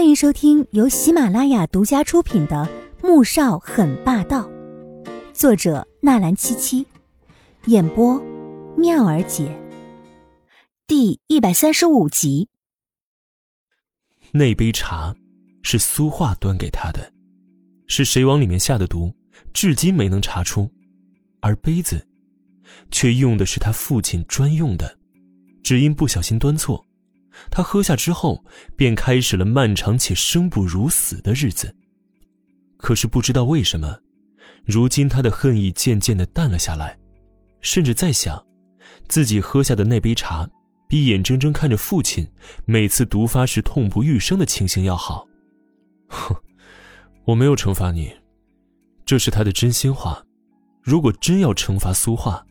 欢迎收听由喜马拉雅独家出品的《穆少很霸道》，作者纳兰七七，演播妙儿姐，第一百三十五集。那杯茶是苏画端给他的，是谁往里面下的毒，至今没能查出，而杯子却用的是他父亲专用的，只因不小心端错。他喝下之后，便开始了漫长且生不如死的日子。可是不知道为什么，如今他的恨意渐渐的淡了下来，甚至在想，自己喝下的那杯茶，比眼睁睁看着父亲每次毒发时痛不欲生的情形要好。哼，我没有惩罚你，这是他的真心话。如果真要惩罚苏画，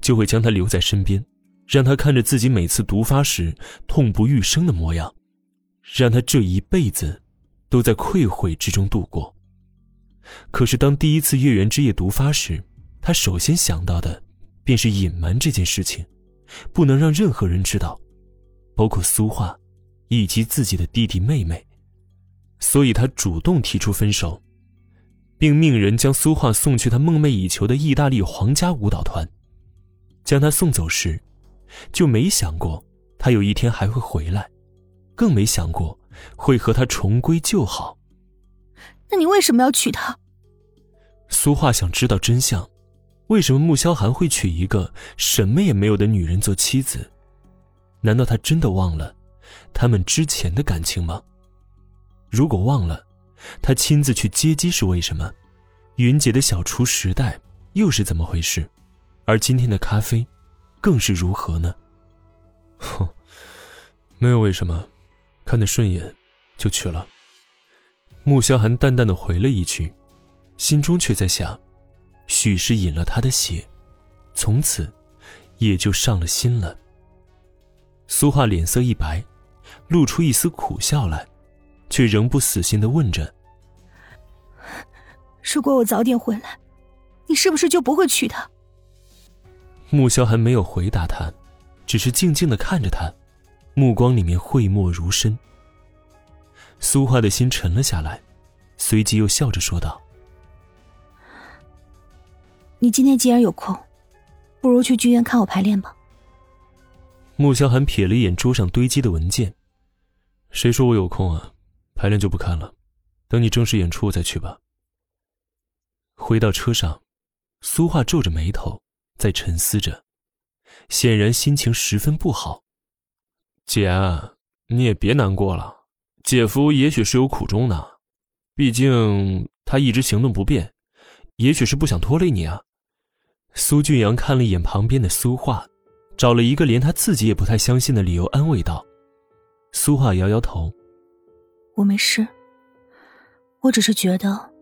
就会将他留在身边。让他看着自己每次毒发时痛不欲生的模样，让他这一辈子都在愧悔之中度过。可是，当第一次月圆之夜毒发时，他首先想到的便是隐瞒这件事情，不能让任何人知道，包括苏画以及自己的弟弟妹妹。所以，他主动提出分手，并命人将苏画送去他梦寐以求的意大利皇家舞蹈团。将他送走时。就没想过他有一天还会回来，更没想过会和他重归旧好。那你为什么要娶她？苏画想知道真相，为什么穆萧寒会娶一个什么也没有的女人做妻子？难道他真的忘了他们之前的感情吗？如果忘了，他亲自去接机是为什么？云姐的小厨时代又是怎么回事？而今天的咖啡？更是如何呢？哼，没有为什么，看得顺眼，就娶了。穆萧寒淡淡的回了一句，心中却在想：许是饮了他的血，从此也就上了心了。苏画脸色一白，露出一丝苦笑来，却仍不死心的问着：“如果我早点回来，你是不是就不会娶她？”穆萧寒没有回答他，只是静静的看着他，目光里面讳莫如深。苏画的心沉了下来，随即又笑着说道：“你今天既然有空，不如去剧院看我排练吧。”穆萧寒瞥了一眼桌上堆积的文件，“谁说我有空啊？排练就不看了，等你正式演出我再去吧。”回到车上，苏画皱着眉头。在沉思着，显然心情十分不好。姐，你也别难过了，姐夫也许是有苦衷呢，毕竟他一直行动不便，也许是不想拖累你啊。苏俊阳看了一眼旁边的苏画，找了一个连他自己也不太相信的理由安慰道。苏画摇摇头：“我没事，我只是觉得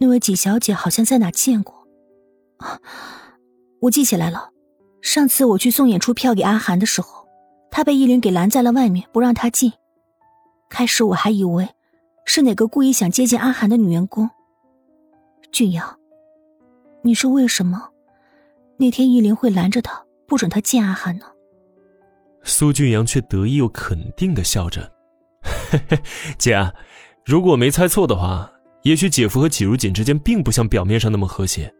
那位纪小姐好像在哪见过。”啊。我记起来了，上次我去送演出票给阿寒的时候，他被依林给拦在了外面，不让他进。开始我还以为是哪个故意想接近阿寒的女员工。俊阳，你说为什么那天依林会拦着他，不准他见阿寒呢？苏俊阳却得意又肯定的笑着：“嘿嘿，姐，如果我没猜错的话，也许姐夫和季如锦之间并不像表面上那么和谐。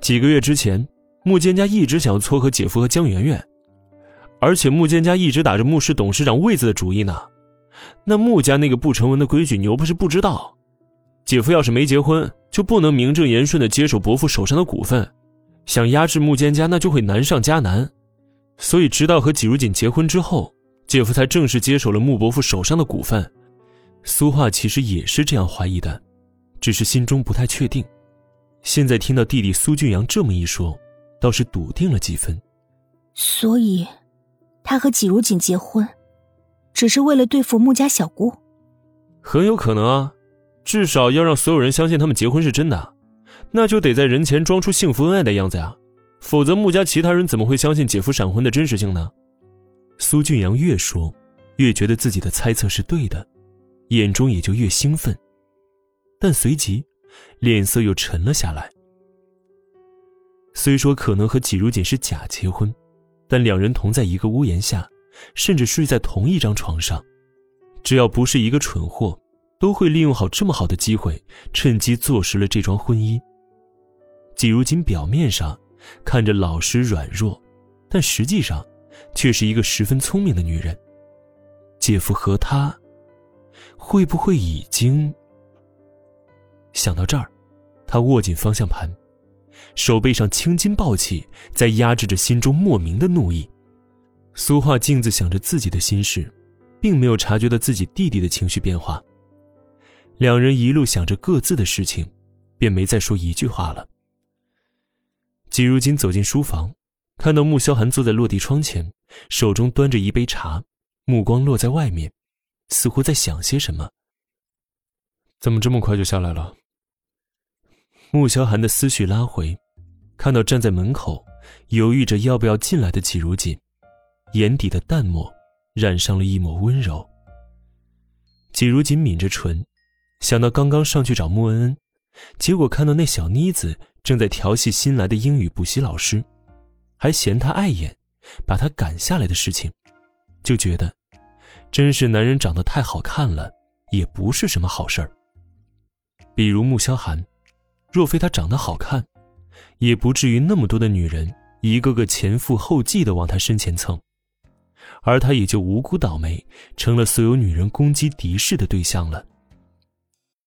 几个月之前。”穆建家一直想要撮合姐夫和江媛媛，而且穆建家一直打着穆氏董事长位子的主意呢。那穆家那个不成文的规矩，你又不是不知道。姐夫要是没结婚，就不能名正言顺的接手伯父手上的股份，想压制穆建家，那就会难上加难。所以，直到和季如锦结婚之后，姐夫才正式接手了穆伯父手上的股份。苏画其实也是这样怀疑的，只是心中不太确定。现在听到弟弟苏俊阳这么一说。倒是笃定了几分，所以，他和季如锦结婚，只是为了对付穆家小姑。很有可能啊，至少要让所有人相信他们结婚是真的，那就得在人前装出幸福恩爱的样子啊，否则穆家其他人怎么会相信姐夫闪婚的真实性呢？苏俊阳越说，越觉得自己的猜测是对的，眼中也就越兴奋，但随即，脸色又沉了下来。虽说可能和季如锦是假结婚，但两人同在一个屋檐下，甚至睡在同一张床上，只要不是一个蠢货，都会利用好这么好的机会，趁机坐实了这桩婚姻。季如锦表面上看着老实软弱，但实际上却是一个十分聪明的女人。姐夫和她会不会已经……想到这儿，他握紧方向盘，手背上青筋暴起，在压制着心中莫名的怒意。苏画镜子想着自己的心事，并没有察觉到自己弟弟的情绪变化。两人一路想着各自的事情，便没再说一句话了。季如金走进书房，看到穆萧寒坐在落地窗前，手中端着一杯茶，目光落在外面，似乎在想些什么。怎么这么快就下来了？穆萧寒的思绪拉回，看到站在门口犹豫着要不要进来的季如锦。眼底的淡漠，染上了一抹温柔。季如锦抿着唇，想到刚刚上去找穆恩恩，结果看到那小妮子正在调戏新来的英语补习老师，还嫌他碍眼，把他赶下来的事情，就觉得，真是男人长得太好看了，也不是什么好事儿。比如穆萧寒，若非他长得好看，也不至于那么多的女人一个个前赴后继的往他身前蹭。而他也就无辜倒霉，成了所有女人攻击敌视的对象了。